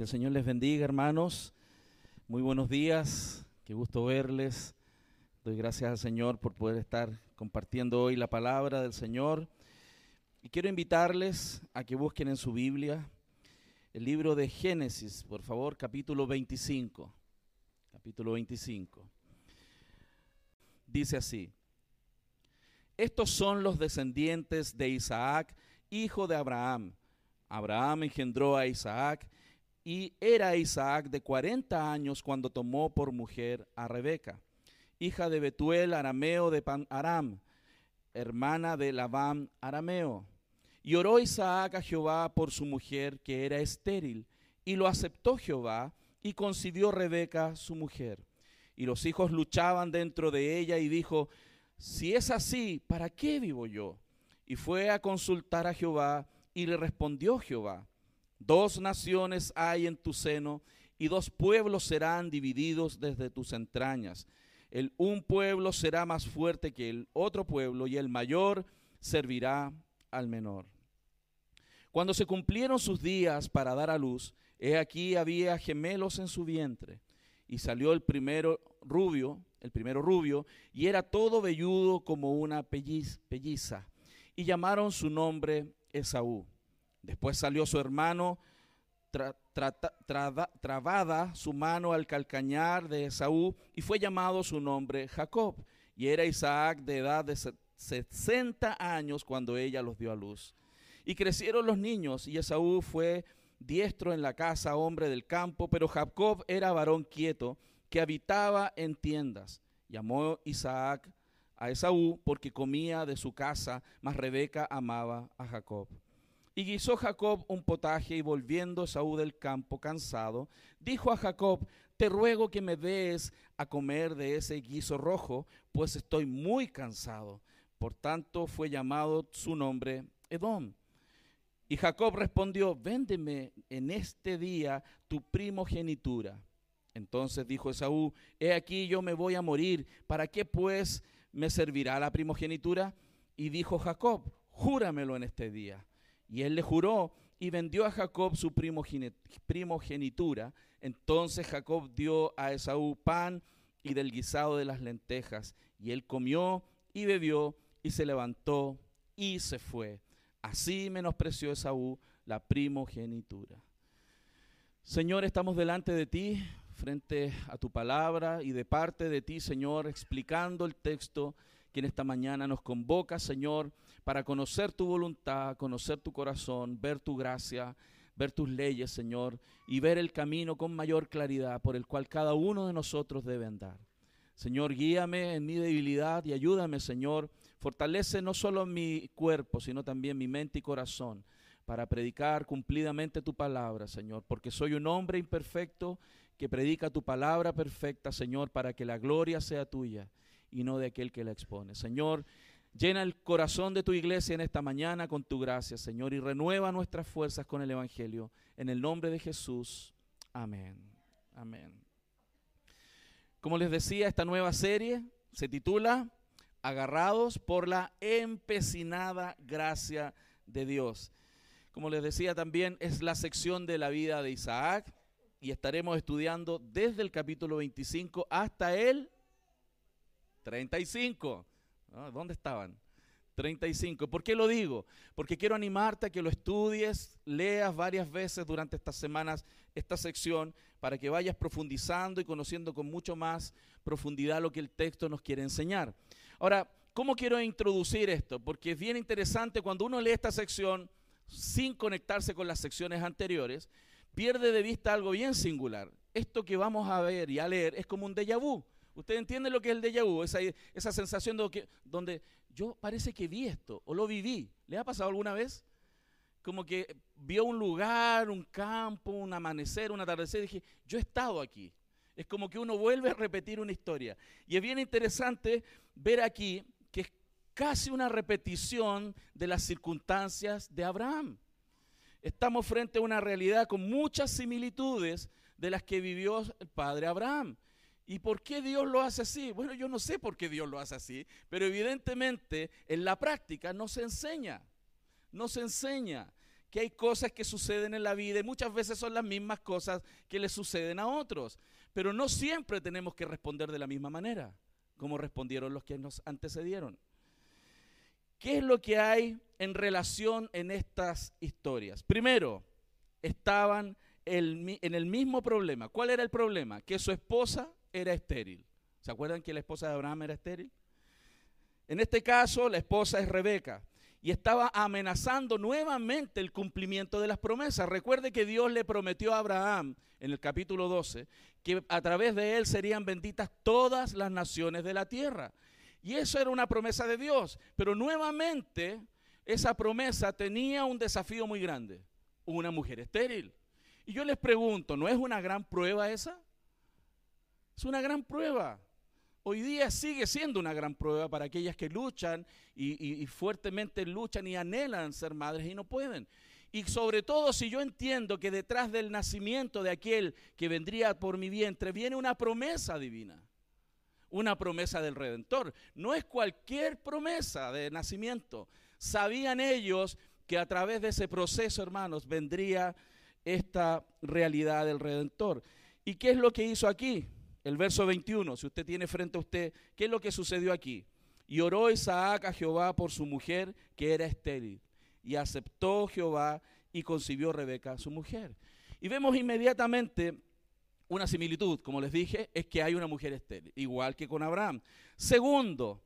Que el Señor les bendiga, hermanos. Muy buenos días. Qué gusto verles. Doy gracias al Señor por poder estar compartiendo hoy la palabra del Señor. Y quiero invitarles a que busquen en su Biblia el libro de Génesis, por favor, capítulo 25. Capítulo 25. Dice así. Estos son los descendientes de Isaac, hijo de Abraham. Abraham engendró a Isaac y era Isaac de 40 años cuando tomó por mujer a Rebeca, hija de Betuel arameo de Pan Aram, hermana de Labán arameo. Y oró Isaac a Jehová por su mujer que era estéril, y lo aceptó Jehová y concibió Rebeca su mujer. Y los hijos luchaban dentro de ella y dijo, si es así, ¿para qué vivo yo? Y fue a consultar a Jehová y le respondió Jehová, dos naciones hay en tu seno y dos pueblos serán divididos desde tus entrañas. El un pueblo será más fuerte que el otro pueblo y el mayor servirá al menor. Cuando se cumplieron sus días para dar a luz, he aquí había gemelos en su vientre y salió el primero rubio el primero rubio, y era todo velludo como una pelliza, y llamaron su nombre Esaú. Después salió su hermano, trabada su mano al calcañar de Esaú, y fue llamado su nombre Jacob. Y era Isaac de edad de 60 años cuando ella los dio a luz. Y crecieron los niños, y Esaú fue diestro en la casa, hombre del campo, pero Jacob era varón quieto que habitaba en tiendas. Llamó Isaac a Esaú porque comía de su casa, mas Rebeca amaba a Jacob. Y guisó Jacob un potaje y volviendo Esaú del campo cansado, dijo a Jacob, te ruego que me des a comer de ese guiso rojo, pues estoy muy cansado. Por tanto fue llamado su nombre Edom. Y Jacob respondió, véndeme en este día tu primogenitura. Entonces dijo Esaú, he aquí yo me voy a morir, ¿para qué pues me servirá la primogenitura? Y dijo Jacob, júramelo en este día. Y él le juró y vendió a Jacob su primogenitura. Entonces Jacob dio a Esaú pan y del guisado de las lentejas. Y él comió y bebió y se levantó y se fue. Así menospreció Esaú la primogenitura. Señor, estamos delante de ti frente a tu palabra y de parte de ti, Señor, explicando el texto que en esta mañana nos convoca, Señor, para conocer tu voluntad, conocer tu corazón, ver tu gracia, ver tus leyes, Señor, y ver el camino con mayor claridad por el cual cada uno de nosotros debe andar. Señor, guíame en mi debilidad y ayúdame, Señor. Fortalece no solo mi cuerpo, sino también mi mente y corazón para predicar cumplidamente tu palabra, Señor, porque soy un hombre imperfecto que predica tu palabra perfecta, Señor, para que la gloria sea tuya y no de aquel que la expone. Señor, llena el corazón de tu iglesia en esta mañana con tu gracia, Señor, y renueva nuestras fuerzas con el Evangelio. En el nombre de Jesús. Amén. Amén. Como les decía, esta nueva serie se titula Agarrados por la empecinada gracia de Dios. Como les decía también, es la sección de la vida de Isaac y estaremos estudiando desde el capítulo 25 hasta el 35. ¿Dónde estaban? 35. ¿Por qué lo digo? Porque quiero animarte a que lo estudies, leas varias veces durante estas semanas esta sección para que vayas profundizando y conociendo con mucho más profundidad lo que el texto nos quiere enseñar. Ahora, ¿cómo quiero introducir esto? Porque es bien interesante cuando uno lee esta sección sin conectarse con las secciones anteriores, pierde de vista algo bien singular. Esto que vamos a ver y a leer es como un déjà vu. ¿Usted entiende lo que es el déjà vu? Esa, esa sensación de que, donde yo parece que vi esto o lo viví. ¿Le ha pasado alguna vez? Como que vio un lugar, un campo, un amanecer, un atardecer y dije, yo he estado aquí. Es como que uno vuelve a repetir una historia. Y es bien interesante ver aquí que es casi una repetición de las circunstancias de Abraham estamos frente a una realidad con muchas similitudes de las que vivió el padre Abraham. ¿Y por qué Dios lo hace así? Bueno, yo no sé por qué Dios lo hace así, pero evidentemente en la práctica no se enseña, no se enseña que hay cosas que suceden en la vida y muchas veces son las mismas cosas que le suceden a otros. Pero no siempre tenemos que responder de la misma manera, como respondieron los que nos antecedieron. ¿Qué es lo que hay en relación en estas historias? Primero, estaban en el mismo problema. ¿Cuál era el problema? Que su esposa era estéril. ¿Se acuerdan que la esposa de Abraham era estéril? En este caso, la esposa es Rebeca y estaba amenazando nuevamente el cumplimiento de las promesas. Recuerde que Dios le prometió a Abraham en el capítulo 12 que a través de él serían benditas todas las naciones de la tierra. Y eso era una promesa de Dios, pero nuevamente esa promesa tenía un desafío muy grande, una mujer estéril. Y yo les pregunto, ¿no es una gran prueba esa? Es una gran prueba. Hoy día sigue siendo una gran prueba para aquellas que luchan y, fuertemente luchan y anhelan ser madres y no pueden. Y sobre todo si yo entiendo que detrás del nacimiento de aquel que vendría por mi vientre viene una promesa divina, una promesa del Redentor. No es cualquier promesa de nacimiento. Sabían ellos que a través de ese proceso, hermanos, vendría esta realidad del Redentor. ¿Y qué es lo que hizo aquí? El verso 21, si usted tiene frente a usted, ¿qué es lo que sucedió aquí? Y oró Isaac a Jehová por su mujer que era estéril. Y aceptó Jehová y concibió Rebeca, su mujer. Y vemos inmediatamente una similitud, como les dije, es que hay una mujer estéril, igual que con Abraham. Segundo,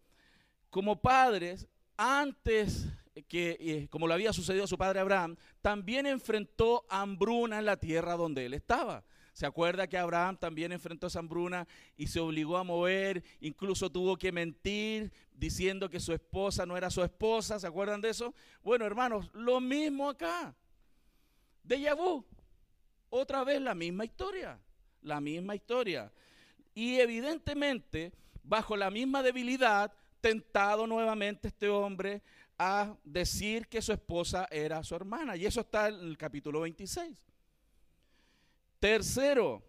como padres, antes que, eh, como le había sucedido a su padre Abraham, también enfrentó hambruna en la tierra donde él estaba. ¿Se acuerda que Abraham también enfrentó esa hambruna y se obligó a mover? Incluso tuvo que mentir diciendo que su esposa no era su esposa. ¿Se acuerdan de eso? Bueno, hermanos, lo mismo acá. De Yabú. Otra vez la misma historia. La misma historia. Y evidentemente, bajo la misma debilidad, tentado nuevamente este hombre a decir que su esposa era su hermana. Y eso está en el capítulo 26. Tercero,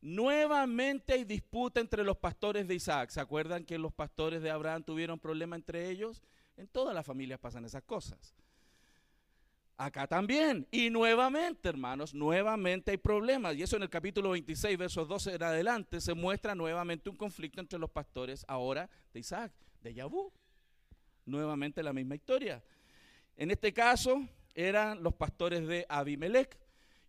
nuevamente hay disputa entre los pastores de Isaac. ¿Se acuerdan que los pastores de Abraham tuvieron problema entre ellos? En todas las familias pasan esas cosas. Acá también. Y nuevamente, hermanos, nuevamente hay problemas. Y eso en el capítulo 26, versos 12 en adelante, se muestra nuevamente un conflicto entre los pastores ahora de Isaac, de Yabú. Nuevamente la misma historia. En este caso eran los pastores de Abimelech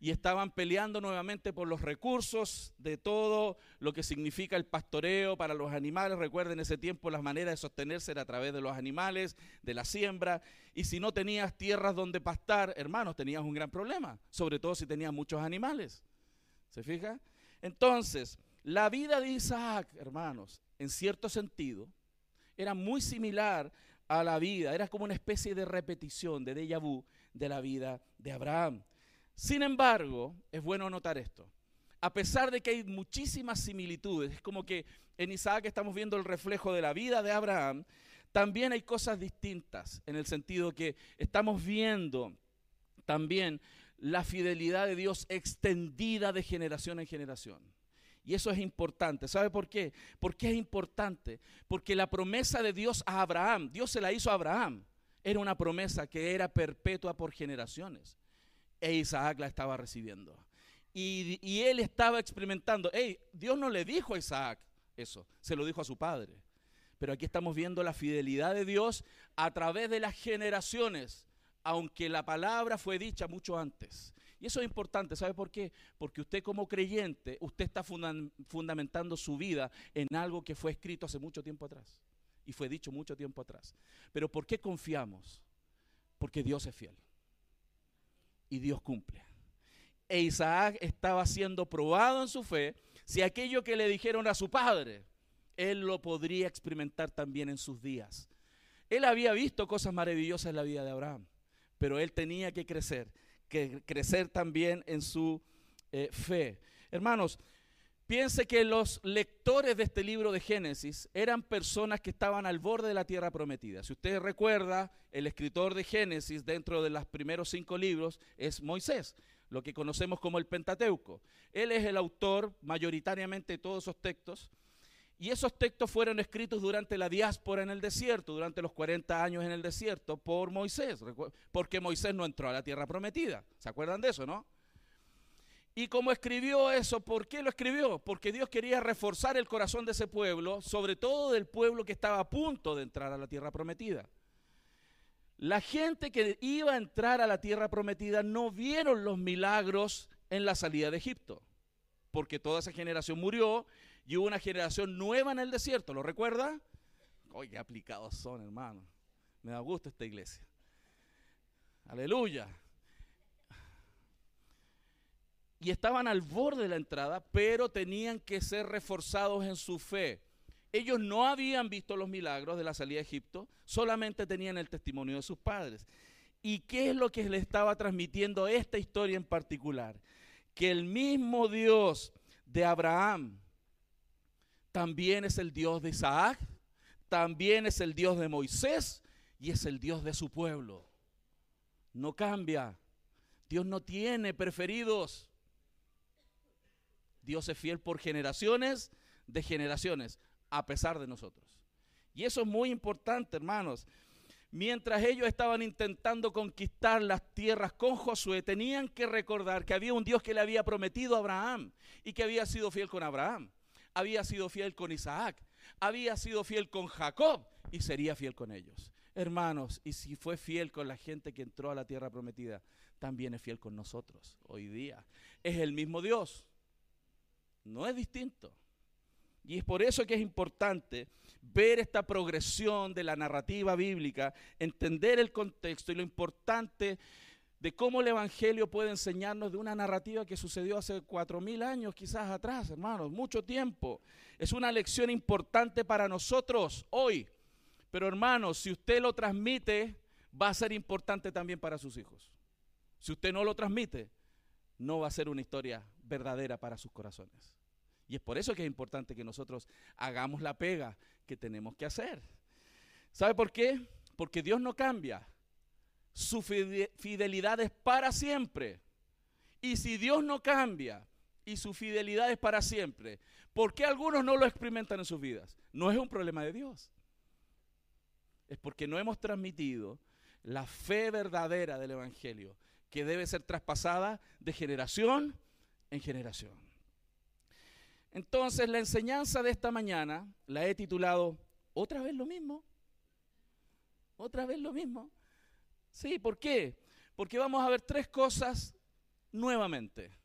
y estaban peleando nuevamente por los recursos de todo lo que significa el pastoreo para los animales. Recuerden, ese tiempo las maneras de sostenerse era a través de los animales, de la siembra. Y si no tenías tierras donde pastar, hermanos, tenías un gran problema, sobre todo si tenías muchos animales. ¿Se fija? Entonces, la vida de Isaac, hermanos, en cierto sentido, era muy similar a la vida, era como una especie de repetición de déjà vu de la vida de Abraham. Sin embargo, es bueno notar esto. A pesar de que hay muchísimas similitudes, es como que en Isaac estamos viendo el reflejo de la vida de Abraham, también hay cosas distintas, en el sentido que estamos viendo también la fidelidad de Dios extendida de generación en generación. Y eso es importante. ¿Sabe por qué? Porque es importante. Porque la promesa de Dios a Abraham, Dios se la hizo a Abraham, era una promesa que era perpetua por generaciones e Isaac la estaba recibiendo. Y, él estaba experimentando, hey, Dios no le dijo a Isaac eso, se lo dijo a su padre. Pero aquí estamos viendo la fidelidad de Dios a través de las generaciones, aunque la palabra fue dicha mucho antes. Y eso es importante, ¿sabe por qué? Porque usted como creyente, usted está fundamentando su vida en algo que fue escrito hace mucho tiempo atrás y fue dicho mucho tiempo atrás. Pero ¿por qué confiamos? Porque Dios es fiel y Dios cumple. E Isaac estaba siendo probado en su fe si aquello que le dijeron a su padre, él lo podría experimentar también en sus días. Él había visto cosas maravillosas en la vida de Abraham, pero él tenía que crecer, que crecer también en su eh, fe. Hermanos, Piense que los lectores de este libro de Génesis eran personas que estaban al borde de la tierra prometida. Si usted recuerda, el escritor de Génesis dentro de los primeros cinco libros es Moisés, lo que conocemos como el Pentateuco. Él es el autor mayoritariamente de todos esos textos. Y esos textos fueron escritos durante la diáspora en el desierto, durante los 40 años en el desierto, por Moisés, porque Moisés no entró a la tierra prometida. ¿Se acuerdan de eso, no? Y como escribió eso, ¿por qué lo escribió? Porque Dios quería reforzar el corazón de ese pueblo, sobre todo del pueblo que estaba a punto de entrar a la tierra prometida. La gente que iba a entrar a la tierra prometida no vieron los milagros en la salida de Egipto, porque toda esa generación murió y hubo una generación nueva en el desierto, ¿lo recuerda? Oye, qué aplicados son, hermano. Me da gusto esta iglesia. Aleluya. Y estaban al borde de la entrada, pero tenían que ser reforzados en su fe. Ellos no habían visto los milagros de la salida de Egipto, solamente tenían el testimonio de sus padres. ¿Y qué es lo que le estaba transmitiendo esta historia en particular? Que el mismo Dios de Abraham, también es el Dios de Isaac, también es el Dios de Moisés y es el Dios de su pueblo. No cambia. Dios no tiene preferidos. Dios es fiel por generaciones de generaciones, a pesar de nosotros. Y eso es muy importante, hermanos. Mientras ellos estaban intentando conquistar las tierras con Josué, tenían que recordar que había un Dios que le había prometido a Abraham y que había sido fiel con Abraham había sido fiel con Isaac, había sido fiel con Jacob y sería fiel con ellos. Hermanos, y si fue fiel con la gente que entró a la tierra prometida, también es fiel con nosotros hoy día. Es el mismo Dios, no es distinto. Y es por eso que es importante ver esta progresión de la narrativa bíblica, entender el contexto y lo importante de cómo el Evangelio puede enseñarnos de una narrativa que sucedió hace cuatro mil años quizás atrás, hermanos, mucho tiempo. Es una lección importante para nosotros hoy. Pero hermanos, si usted lo transmite, va a ser importante también para sus hijos. Si usted no lo transmite, no va a ser una historia verdadera para sus corazones. Y es por eso que es importante que nosotros hagamos la pega que tenemos que hacer. ¿Sabe por qué? Porque Dios no cambia su fidelidad es para siempre. Y si Dios no cambia y su fidelidad es para siempre, ¿por qué algunos no lo experimentan en sus vidas? No es un problema de Dios. Es porque no hemos transmitido la fe verdadera del Evangelio, que debe ser traspasada de generación en generación. Entonces, la enseñanza de esta mañana la he titulado ¿Otra vez lo mismo? ¿Otra vez lo mismo? Sí, ¿por qué? Porque vamos a ver tres cosas nuevamente.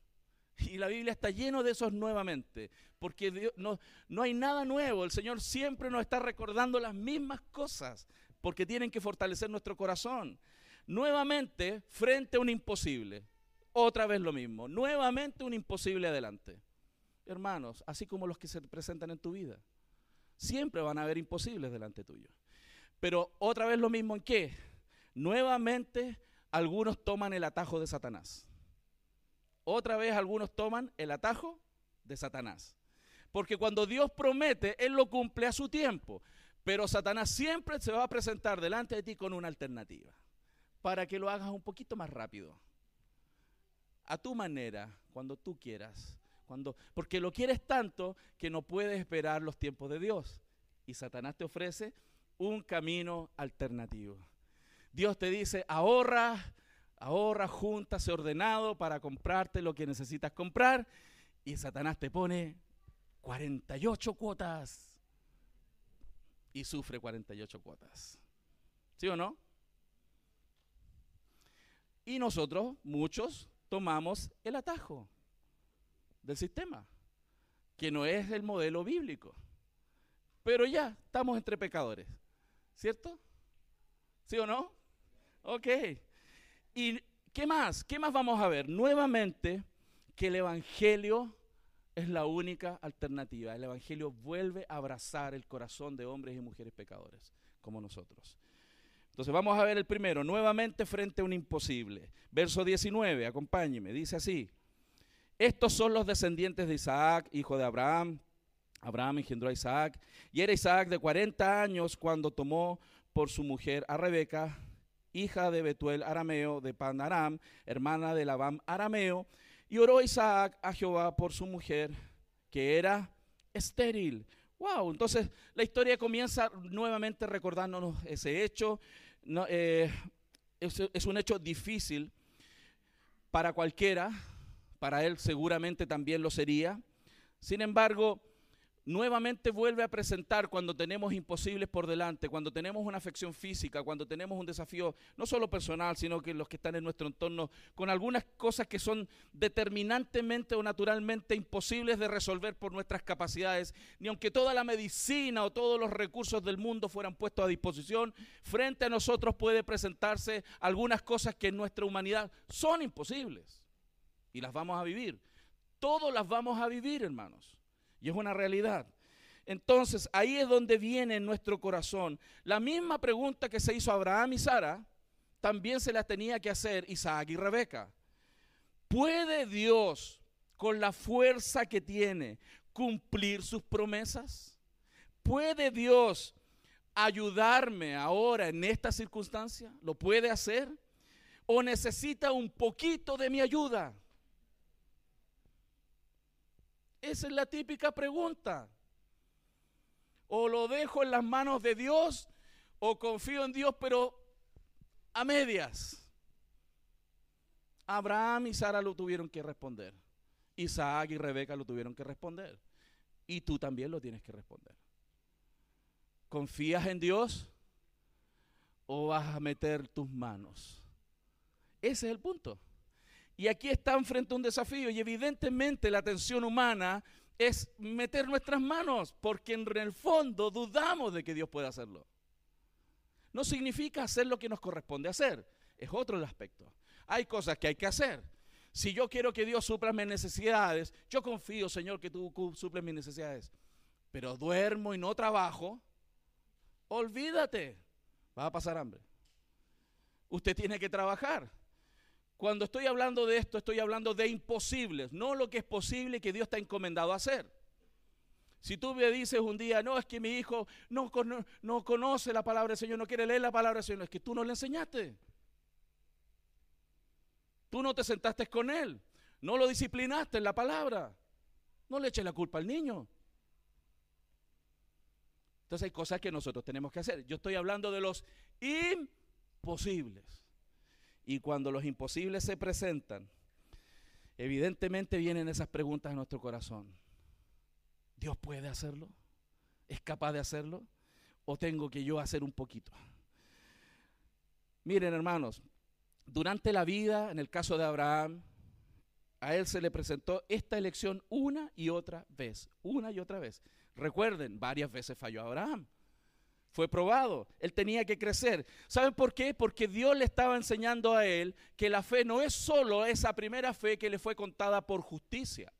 Y la Biblia está lleno de esos nuevamente. Porque no, no hay nada nuevo. El Señor siempre nos está recordando las mismas cosas. Porque tienen que fortalecer nuestro corazón. Nuevamente, frente a un imposible. Otra vez lo mismo. Nuevamente un imposible adelante. Hermanos, así como los que se presentan en tu vida. Siempre van a haber imposibles delante tuyo. Pero otra vez lo mismo en qué? Nuevamente algunos toman el atajo de Satanás. Otra vez algunos toman el atajo de Satanás. Porque cuando Dios promete, Él lo cumple a su tiempo. Pero Satanás siempre se va a presentar delante de ti con una alternativa. Para que lo hagas un poquito más rápido. A tu manera, cuando tú quieras. Cuando, porque lo quieres tanto que no puedes esperar los tiempos de Dios. Y Satanás te ofrece un camino alternativo. Dios te dice, ahorra, ahorra, júntase ordenado para comprarte lo que necesitas comprar. Y Satanás te pone 48 cuotas. Y sufre 48 cuotas. ¿Sí o no? Y nosotros, muchos, tomamos el atajo del sistema, que no es el modelo bíblico. Pero ya estamos entre pecadores, ¿cierto? ¿Sí o no? Ok. ¿Y qué más? ¿Qué más vamos a ver? Nuevamente que el Evangelio es la única alternativa. El Evangelio vuelve a abrazar el corazón de hombres y mujeres pecadores, como nosotros. Entonces vamos a ver el primero, nuevamente frente a un imposible. Verso 19, acompáñeme, dice así. Estos son los descendientes de Isaac, hijo de Abraham. Abraham engendró a Isaac. Y era Isaac de 40 años cuando tomó por su mujer a Rebeca, hija de Betuel arameo de Pan Aram, hermana de Labán arameo, y oró Isaac a Jehová por su mujer, que era estéril, Wow, entonces la historia comienza nuevamente recordándonos ese hecho. Eh, es un hecho difícil para cualquiera, para él seguramente también lo sería. Sin embargo, nuevamente vuelve a presentar cuando tenemos imposibles por delante, cuando tenemos una afección física, cuando tenemos un desafío no solo personal, sino que los que están en nuestro entorno, con algunas cosas que son determinantemente o naturalmente imposibles de resolver por nuestras capacidades, ni aunque toda la medicina o todos los recursos del mundo fueran puestos a disposición, frente a nosotros puede presentarse algunas cosas que en nuestra humanidad son imposibles y las vamos a vivir. Todos las vamos a vivir, hermanos. Y es una realidad. Entonces, ahí es donde viene en nuestro corazón. La misma pregunta que se hizo Abraham y Sara, también se la tenía que hacer Isaac y Rebeca. ¿Puede Dios, con la fuerza que tiene, cumplir sus promesas? ¿Puede Dios ayudarme ahora en esta circunstancia? ¿Lo puede hacer? ¿O necesita un poquito de mi ayuda? Esa es la típica pregunta. O lo dejo en las manos de Dios o confío en Dios, pero a medias. Abraham y Sara lo tuvieron que responder. Isaac y Rebeca lo tuvieron que responder. Y tú también lo tienes que responder. ¿Confías en Dios o vas a meter tus manos? Ese es el punto. Y aquí están frente a un desafío y evidentemente la atención humana es meter nuestras manos, porque en el fondo dudamos de que Dios pueda hacerlo. No significa hacer lo que nos corresponde hacer, es otro aspecto. Hay cosas que hay que hacer. Si yo quiero que Dios supla mis necesidades, yo confío, Señor, que tú suples mis necesidades, pero duermo y no trabajo, olvídate, va a pasar hambre. Usted tiene que trabajar. Cuando estoy hablando de esto, estoy hablando de imposibles, no lo que es posible que Dios está encomendado a hacer. Si tú me dices un día, no, es que mi hijo no, no conoce la palabra del Señor, no quiere leer la palabra del Señor, es que tú no le enseñaste. Tú no te sentaste con él, no lo disciplinaste en la palabra. No le eches la culpa al niño. Entonces hay cosas que nosotros tenemos que hacer. Yo estoy hablando de los imposibles. Y cuando los imposibles se presentan, evidentemente vienen esas preguntas a nuestro corazón. ¿Dios puede hacerlo? ¿Es capaz de hacerlo? ¿O tengo que yo hacer un poquito? Miren hermanos, durante la vida, en el caso de Abraham, a él se le presentó esta elección una y otra vez, una y otra vez. Recuerden, varias veces falló Abraham fue probado. Él tenía que crecer. ¿Saben por qué? Porque Dios le estaba enseñando a él que la fe no es solo esa primera fe que le fue contada por justicia.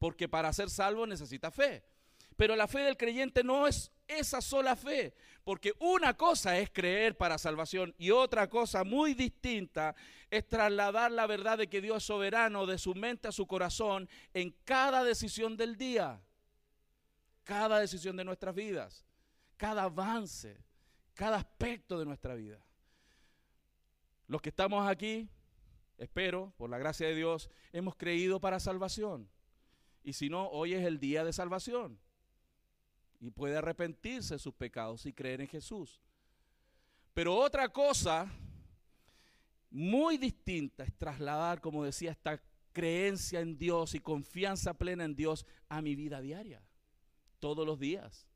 Porque para ser salvo necesita fe. Pero la fe del creyente no es esa sola fe. Porque una cosa es creer para salvación y otra cosa muy distinta es trasladar la verdad de que Dios es soberano de su mente a su corazón en cada decisión del día. Cada decisión de nuestras vidas cada avance, cada aspecto de nuestra vida. Los que estamos aquí, espero, por la gracia de Dios, hemos creído para salvación. Y si no, hoy es el día de salvación. Y puede arrepentirse de sus pecados y creer en Jesús. Pero otra cosa muy distinta es trasladar, como decía, esta creencia en Dios y confianza plena en Dios a mi vida diaria, todos los días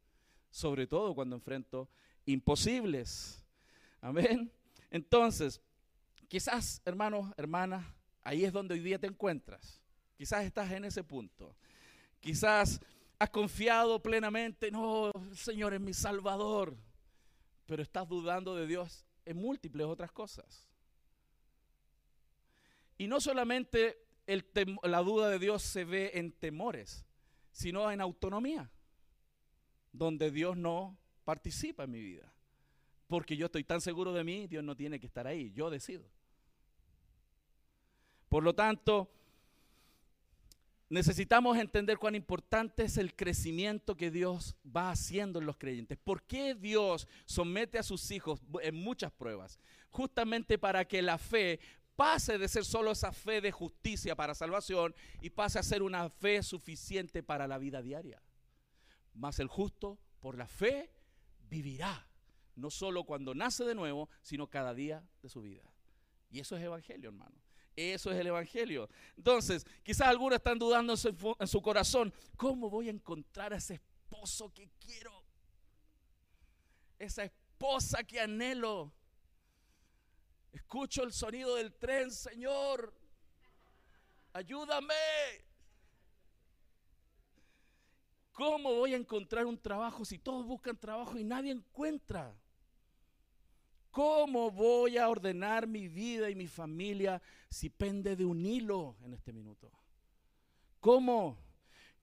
sobre todo cuando enfrento imposibles. Amén. Entonces, quizás, hermanos, hermanas, ahí es donde hoy día te encuentras. Quizás estás en ese punto. Quizás has confiado plenamente, no, el Señor es mi Salvador, pero estás dudando de Dios en múltiples otras cosas. Y no solamente la duda de Dios se ve en temores, sino en autonomía donde Dios no participa en mi vida. Porque yo estoy tan seguro de mí, Dios no tiene que estar ahí, yo decido. Por lo tanto, necesitamos entender cuán importante es el crecimiento que Dios va haciendo en los creyentes. ¿Por qué Dios somete a sus hijos en muchas pruebas? Justamente para que la fe pase de ser solo esa fe de justicia para salvación y pase a ser una fe suficiente para la vida diaria. Mas el justo por la fe vivirá, no solo cuando nace de nuevo, sino cada día de su vida. Y eso es evangelio, hermano. Eso es el Evangelio. Entonces, quizás algunos están dudando en su, en su, corazón, ¿cómo voy a encontrar a ese esposo que quiero? Esa esposa que anhelo. Escucho el sonido del tren, Señor. Ayúdame. ¿Cómo voy a encontrar un trabajo si todos buscan trabajo y nadie encuentra? ¿Cómo voy a ordenar mi vida y mi familia si pende de un hilo en este minuto? ¿Cómo?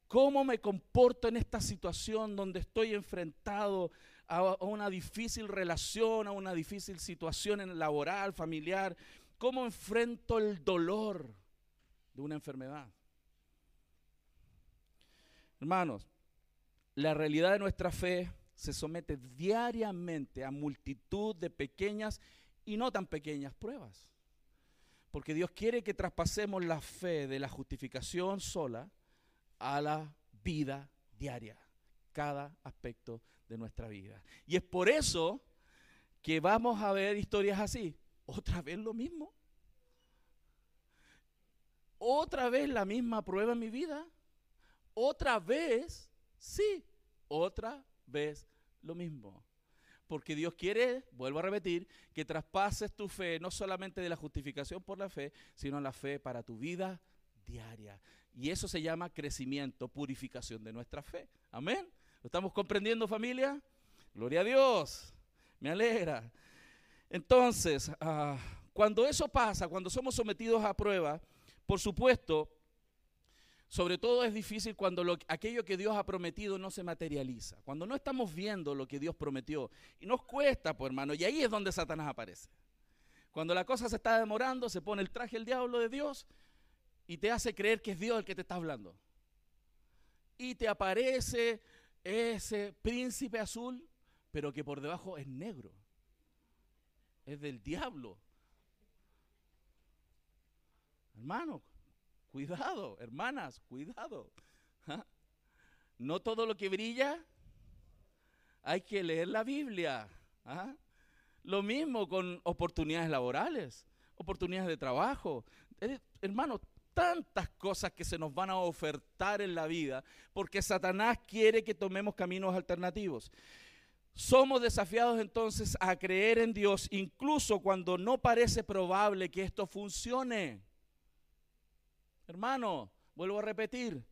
¿Cómo me comporto en esta situación donde estoy enfrentado a una difícil relación, a una difícil situación en laboral, familiar? ¿Cómo enfrento el dolor de una enfermedad? Hermanos, la realidad de nuestra fe se somete diariamente a multitud de pequeñas y no tan pequeñas pruebas. Porque Dios quiere que traspasemos la fe de la justificación sola a la vida diaria, cada aspecto de nuestra vida. Y es por eso que vamos a ver historias así. Otra vez lo mismo. Otra vez la misma prueba en mi vida. Otra vez, sí, otra vez lo mismo. Porque Dios quiere, vuelvo a repetir, que traspases tu fe, no solamente de la justificación por la fe, sino la fe para tu vida diaria. Y eso se llama crecimiento, purificación de nuestra fe. Amén. ¿Lo estamos comprendiendo familia? Gloria a Dios. Me alegra. Entonces, ah, cuando eso pasa, cuando somos sometidos a prueba, por supuesto, sobre todo es difícil cuando lo, aquello que Dios ha prometido no se materializa, cuando no estamos viendo lo que Dios prometió. Y nos cuesta, pues hermano, y ahí es donde Satanás aparece. Cuando la cosa se está demorando, se pone el traje el diablo de Dios y te hace creer que es Dios el que te está hablando. Y te aparece ese príncipe azul, pero que por debajo es negro. Es del diablo. Hermano, Cuidado, hermanas, cuidado. ¿Ah? No todo lo que brilla hay que leer la Biblia. ¿ah? Lo mismo con oportunidades laborales, oportunidades de trabajo. Eh, hermanos, tantas cosas que se nos van a ofertar en la vida porque Satanás quiere que tomemos caminos alternativos. Somos desafiados entonces a creer en Dios incluso cuando no parece probable que esto funcione. Hermano, vuelvo a repetir,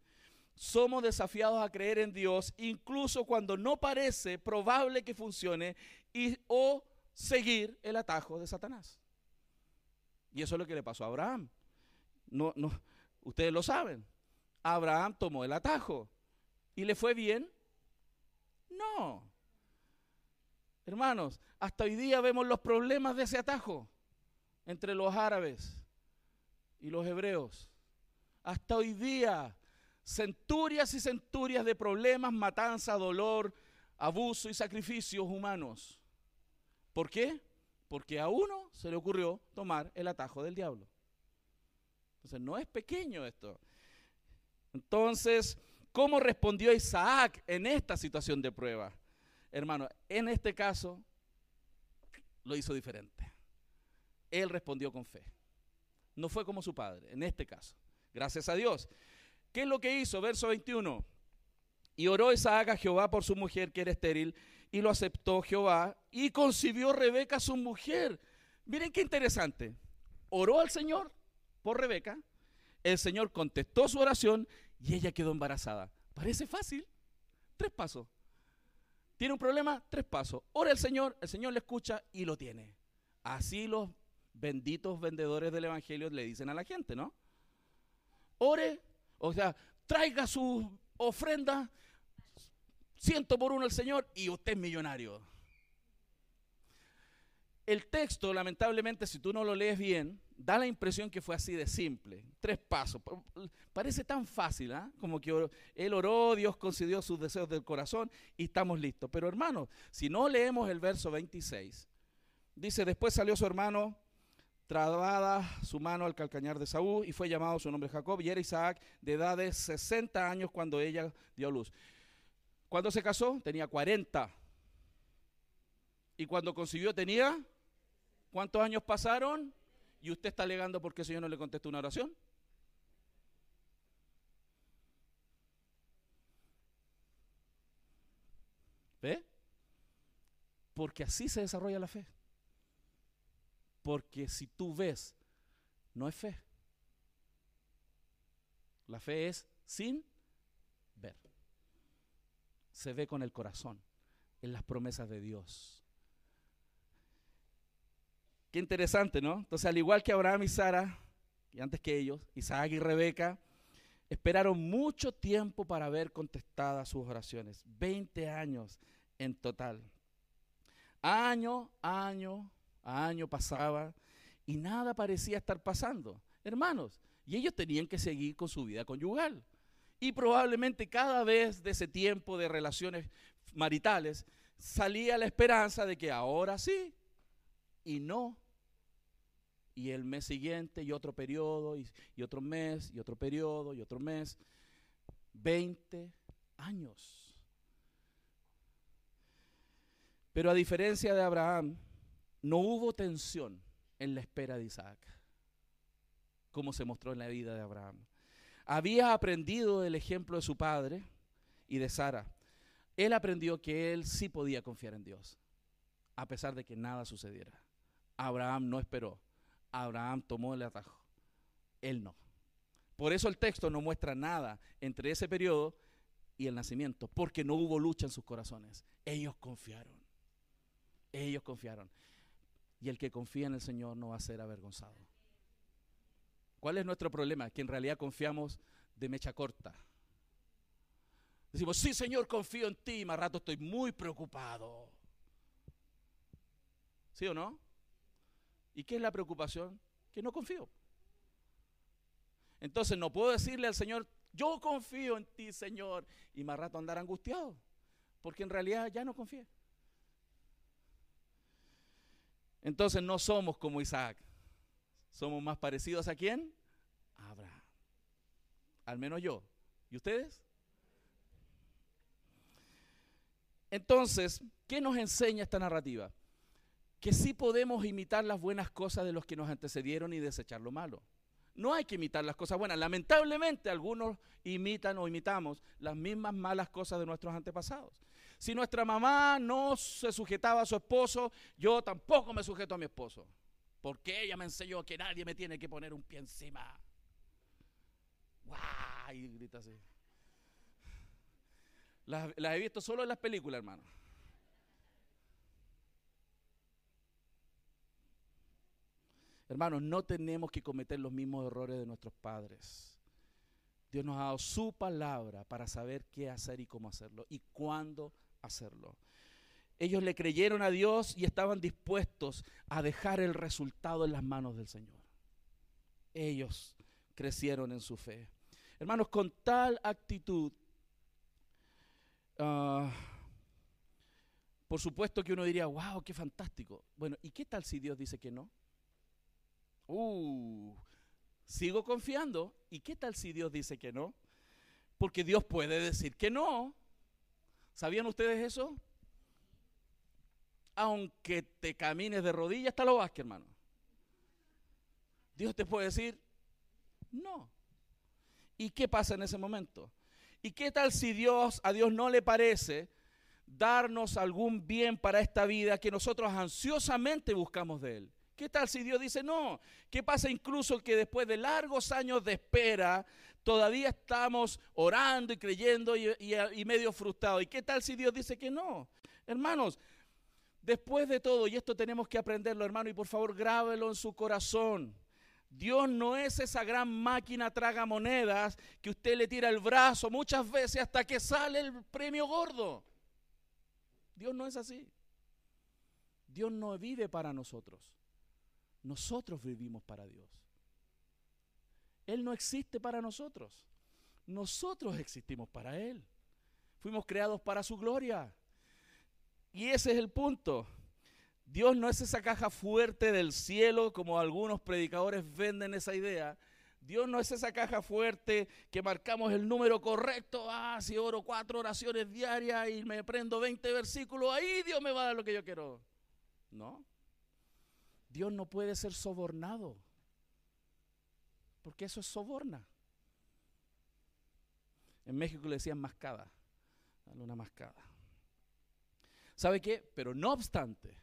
somos desafiados a creer en Dios incluso cuando no parece probable que funcione y, o seguir el atajo de Satanás. Y eso es lo que le pasó a Abraham. No, no, ustedes lo saben. Abraham tomó el atajo y le fue bien. No. Hermanos, hasta hoy día vemos los problemas de ese atajo entre los árabes y los hebreos hasta hoy día, centurias y centurias de problemas, matanza, dolor, abuso y sacrificios humanos. ¿Por qué? Porque a uno se le ocurrió tomar el atajo del diablo. Entonces no es pequeño esto. Entonces, ¿cómo respondió Isaac en esta situación de prueba? Hermano, en este caso lo hizo diferente. Él respondió con fe. No fue como su padre, en este caso. Gracias a Dios. ¿Qué es lo que hizo? Verso 21. Y oró Isaac a Jehová por su mujer que era estéril, y lo aceptó Jehová, y concibió Rebeca su mujer. Miren qué interesante. Oró al Señor por Rebeca, el Señor contestó su oración y ella quedó embarazada. Parece fácil. Tres pasos. ¿Tiene un problema? Tres pasos. Ora al Señor, el Señor le escucha y lo tiene. Así los benditos vendedores del Evangelio le dicen a la gente, ¿no? Ore, o sea, traiga su ofrenda, ciento por uno al Señor y usted es millonario. El texto, lamentablemente, si tú no lo lees bien, da la impresión que fue así de simple. Tres pasos. Parece tan fácil, ¿ah? como que él oró, Dios concedió sus deseos del corazón y estamos listos. Pero hermano, si no leemos el verso 26, dice, después salió su hermano trabada su mano al calcañar de Saúl y fue llamado su nombre Jacob y era Isaac de edad de 60 años cuando ella dio luz. ¿Cuándo se casó? Tenía 40. Y cuando concibió tenía, ¿cuántos años pasaron? Y usted está alegando porque el Señor no le contestó una oración. ¿Ve? Porque así se desarrolla la fe. Porque si tú ves, no es fe. La fe es sin ver. Se ve con el corazón, en las promesas de Dios. Qué interesante, ¿no? Entonces, al igual que Abraham y Sara, y antes que ellos, Isaac y Rebeca, esperaron mucho tiempo para ver contestadas sus oraciones. 20 años en total. Año, año, año pasaba y nada parecía estar pasando. Hermanos, y ellos tenían que seguir con su vida conyugal. Y probablemente cada vez de ese tiempo de relaciones maritales salía la esperanza de que ahora sí y no. Y el mes siguiente y otro periodo y, y otro mes y otro periodo y otro mes. 20 años. Pero a diferencia de Abraham, no hubo tensión en la espera de Isaac, como se mostró en la vida de Abraham. Había aprendido del ejemplo de su padre y de Sara. Él aprendió que él sí podía confiar en Dios, a pesar de que nada sucediera. Abraham no esperó. Abraham tomó el atajo. Él no. Por eso el texto no muestra nada entre ese periodo y el nacimiento, porque no hubo lucha en sus corazones. Ellos confiaron. Ellos confiaron. Y el que confía en el Señor no va a ser avergonzado. ¿Cuál es nuestro problema? Que en realidad confiamos de mecha corta. Decimos, sí Señor, confío en ti, y más rato estoy muy preocupado. ¿Sí o no? ¿Y qué es la preocupación? Que no confío. Entonces no puedo decirle al Señor, yo confío en ti, Señor, y más rato andar angustiado, porque en realidad ya no confío. Entonces no somos como Isaac. Somos más parecidos a quién? Abraham. Al menos yo. ¿Y ustedes? Entonces, ¿qué nos enseña esta narrativa? Que sí podemos imitar las buenas cosas de los que nos antecedieron y desechar lo malo. No hay que imitar las cosas buenas. Lamentablemente algunos imitan o imitamos las mismas malas cosas de nuestros antepasados. Si nuestra mamá no se sujetaba a su esposo, yo tampoco me sujeto a mi esposo. Porque ella me enseñó que nadie me tiene que poner un pie encima. ¡Guau! Y grita así. Las, he visto solo en las películas, hermano. Hermanos, no tenemos que cometer los mismos errores de nuestros padres. Dios nos ha dado su palabra para saber qué hacer y cómo hacerlo y cuándo hacerlo. Ellos le creyeron a Dios y estaban dispuestos a dejar el resultado en las manos del Señor. Ellos crecieron en su fe. Hermanos, con tal actitud, ah, por supuesto que uno diría, wow, qué fantástico. Bueno, ¿y qué tal si Dios dice que no? Uh, sigo confiando. ¿Y qué tal si Dios dice que no? Porque Dios puede decir que no. ¿Sabían ustedes eso? Aunque te camines de rodillas, hasta lo que hermano. Dios te puede decir, no. ¿Y qué pasa en ese momento? ¿Y qué tal si Dios, a Dios no le parece darnos algún bien para esta vida que nosotros ansiosamente buscamos de Él? ¿Qué tal si Dios dice no? ¿Qué pasa incluso que después de largos años de espera, todavía estamos orando y creyendo y, medio frustrados. ¿Y qué tal si Dios dice que no? Hermanos, después de todo, y esto tenemos que aprenderlo, hermano, y por favor grábelo en su corazón. Dios no es esa gran máquina traga monedas que usted le tira el brazo muchas veces hasta que sale el premio gordo. Dios no es así. Dios no vive para nosotros. Nosotros vivimos para Dios. Él no existe para nosotros. Nosotros existimos para Él. Fuimos creados para su gloria. Y ese es el punto. Dios no es esa caja fuerte del cielo como algunos predicadores venden esa idea. Dios no es esa caja fuerte que marcamos el número correcto. Ah, si oro cuatro oraciones diarias y me prendo 20 versículos, ahí Dios me va a dar lo que yo quiero. No. Dios no puede ser sobornado. Porque eso es soborna. En México le decían mascada. Dale una mascada. ¿Sabe qué? Pero no obstante,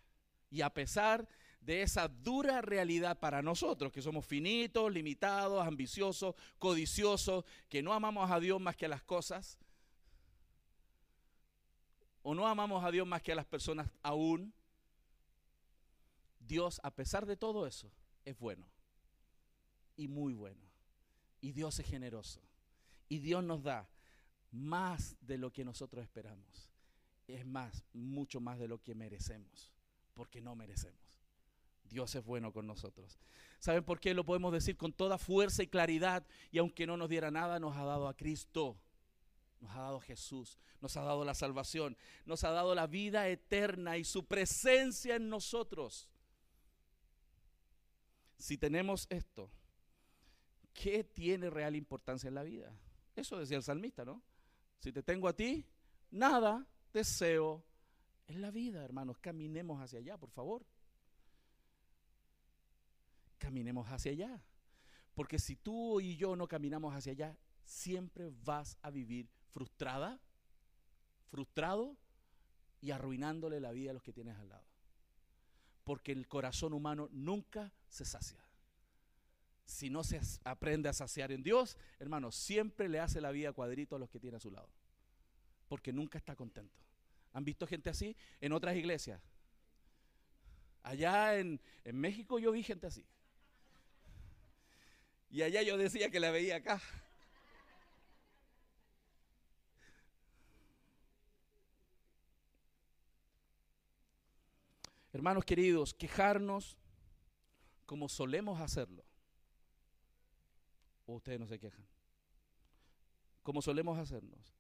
y a pesar de esa dura realidad para nosotros, que somos finitos, limitados, ambiciosos, codiciosos, que no amamos a Dios más que a las cosas, o no amamos a Dios más que a las personas aún, Dios, a pesar de todo eso, es bueno y muy bueno. Y Dios es generoso. Y Dios nos da más de lo que nosotros esperamos. Es más, mucho más de lo que merecemos, porque no merecemos. Dios es bueno con nosotros. ¿Saben por qué lo podemos decir con toda fuerza y claridad? Y aunque no nos diera nada, nos ha dado a Cristo. Nos ha dado Jesús, nos ha dado la salvación, nos ha dado la vida eterna y su presencia en nosotros. Si tenemos esto, ¿qué tiene real importancia en la vida? Eso decía el salmista, ¿no? Si te tengo a ti, nada deseo en la vida, hermanos. Caminemos hacia allá, por favor caminemos hacia allá. Porque si tú y yo no caminamos hacia allá, siempre vas a vivir frustrada, frustrado y arruinándole la vida a los que tienes al lado. Porque el corazón humano nunca se sacia. Si no se aprende a saciar en Dios, hermano, siempre le hace la vida cuadrito a los que tiene a su lado. Porque nunca está contento. ¿Han visto gente así en otras iglesias? Allá en, en México yo vi gente así. Y allá yo decía que la veía acá. Hermanos queridos, quejarnos como solemos hacerlo. Ustedes no se quejan. Como solemos hacernos.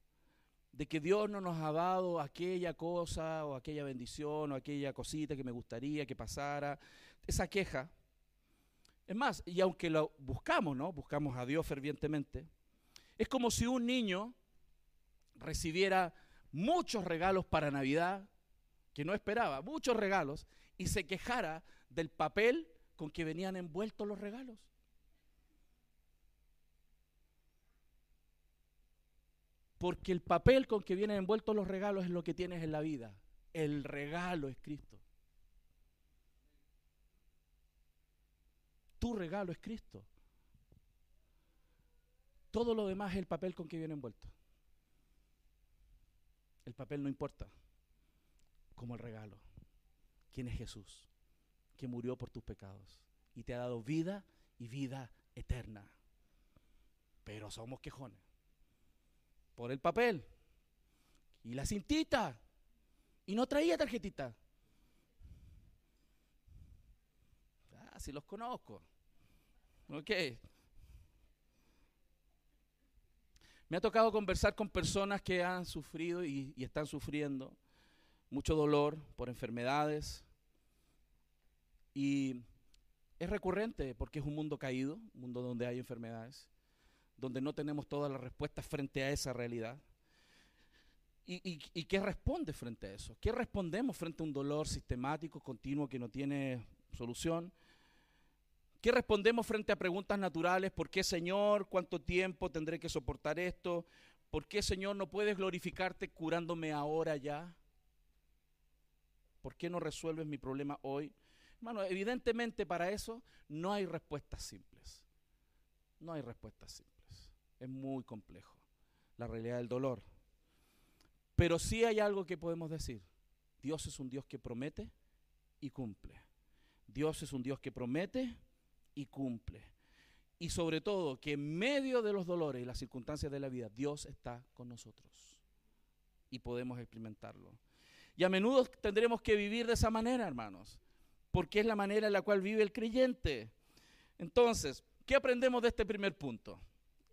De que Dios no nos ha dado aquella cosa o aquella bendición o aquella cosita que me gustaría que pasara. Esa queja es más, y aunque lo buscamos, ¿no? Buscamos a Dios fervientemente, es como si un niño recibiera muchos regalos para Navidad, que no esperaba, muchos regalos, y se quejara del papel con que venían envueltos los regalos. Porque el papel con que vienen envueltos los regalos es lo que tienes en la vida. El regalo es Cristo. Tu regalo es Cristo. Todo lo demás es el papel con que viene envuelto. El papel no importa, como el regalo. ¿Quién es Jesús? Que murió por tus pecados y te ha dado vida y vida eterna. Pero somos quejones. Por el papel y la cintita. Y no traía tarjetita. si los conozco. Ok. Me ha tocado conversar con personas que han sufrido y, y están sufriendo mucho dolor por enfermedades. Y es recurrente porque es un mundo caído, un mundo donde hay enfermedades, donde no tenemos todas las respuestas frente a esa realidad. ¿Y, qué responde frente a eso? ¿Qué respondemos frente a un dolor sistemático, continuo, que no tiene solución? ¿Qué respondemos frente a preguntas naturales? ¿Por qué, Señor? ¿Cuánto tiempo tendré que soportar esto? ¿Por qué, Señor, no puedes glorificarte curándome ahora ya? ¿Por qué no resuelves mi problema hoy? Hermano, evidentemente para eso no hay respuestas simples. No hay respuestas simples. Es muy complejo la realidad del dolor. Pero sí hay algo que podemos decir. Dios es un Dios que promete y cumple. Dios es un Dios que promete y cumple. Y sobre todo, que en medio de los dolores y las circunstancias de la vida, Dios está con nosotros. Y podemos experimentarlo. Y a menudo tendremos que vivir de esa manera, hermanos, porque es la manera en la cual vive el creyente. Entonces, ¿qué aprendemos de este primer punto?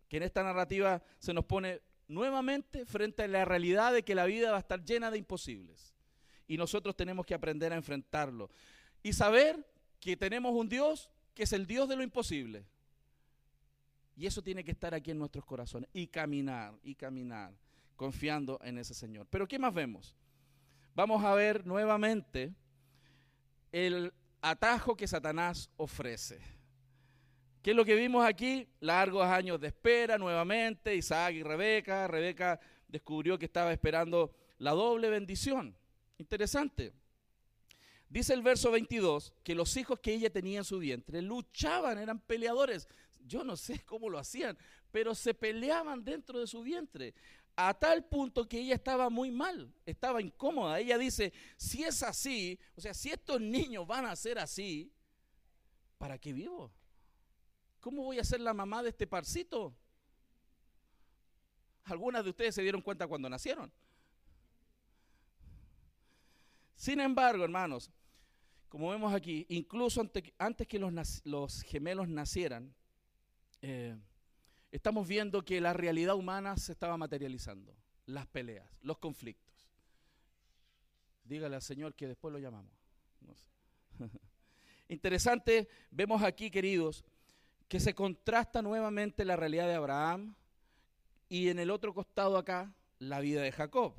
Que en esta narrativa se nos pone nuevamente frente a la realidad de que la vida va a estar llena de imposibles. Y nosotros tenemos que aprender a enfrentarlo. Y saber que tenemos un Dios que es el Dios de lo imposible. Y eso tiene que estar aquí en nuestros corazones. Y caminar, y caminar, confiando en ese Señor. Pero ¿qué más vemos? Vamos a ver nuevamente el atajo que Satanás ofrece. ¿Qué es lo que vimos aquí? Largos años de espera nuevamente, Isaac y Rebeca. Rebeca descubrió que estaba esperando la doble bendición. Interesante. Dice el verso 22 que los hijos que ella tenía en su vientre luchaban, eran peleadores. Yo no sé cómo lo hacían, pero se peleaban dentro de su vientre. A tal punto que ella estaba muy mal, estaba incómoda. Ella dice, si es así, o sea, si estos niños van a ser así, ¿para qué vivo? ¿Cómo voy a ser la mamá de este parcito? Algunas de ustedes se dieron cuenta cuando nacieron. Sin embargo, hermanos, como vemos aquí, incluso antes, que los, gemelos nacieran, eh, estamos viendo que la realidad humana se estaba materializando, las peleas, los conflictos. Dígale al Señor que después lo llamamos. Interesante, vemos aquí, queridos, que se contrasta nuevamente la realidad de Abraham y en el otro costado acá la vida de Jacob.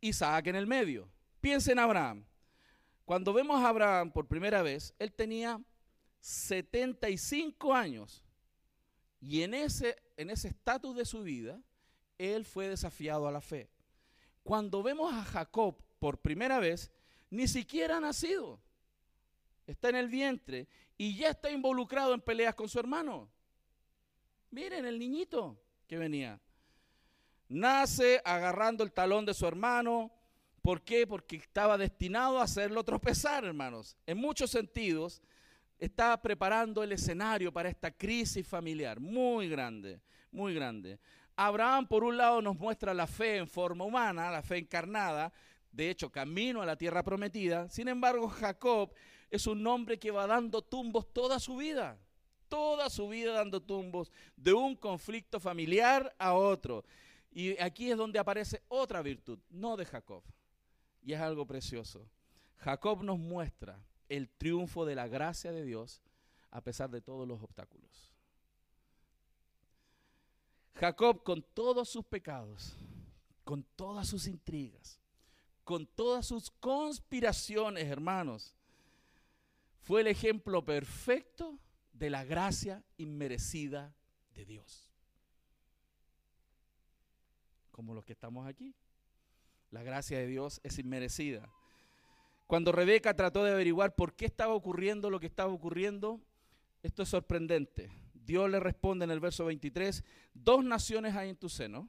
Isaac en el medio. Piensa en Abraham. Cuando vemos a Abraham por primera vez, él tenía 75 años. Y en ese en ese estatus de su vida, él fue desafiado a la fe. Cuando vemos a Jacob por primera vez, ni siquiera ha nacido. Está en el vientre y ya está involucrado en peleas con su hermano. Miren el niñito que venía. Nace agarrando el talón de su hermano, ¿Por qué? Porque estaba destinado a hacerlo tropezar, hermanos. En muchos sentidos, estaba preparando el escenario para esta crisis familiar, muy grande, muy grande. Abraham, por un lado, nos muestra la fe en forma humana, la fe encarnada, de hecho, camino a la tierra prometida. Sin embargo, Jacob es un hombre que va dando tumbos toda su vida, toda su vida dando tumbos de un conflicto familiar a otro. Y aquí es donde aparece otra virtud, no de Jacob, y es algo precioso. Jacob nos muestra el triunfo de la gracia de Dios a pesar de todos los obstáculos. Jacob con todos sus pecados, con todas sus intrigas, con todas sus conspiraciones, hermanos, fue el ejemplo perfecto de la gracia inmerecida de Dios. Como los que estamos aquí. La gracia de Dios es inmerecida. Cuando Rebeca trató de averiguar por qué estaba ocurriendo lo que estaba ocurriendo, esto es sorprendente. Dios le responde en el verso 23, dos naciones hay en tu seno,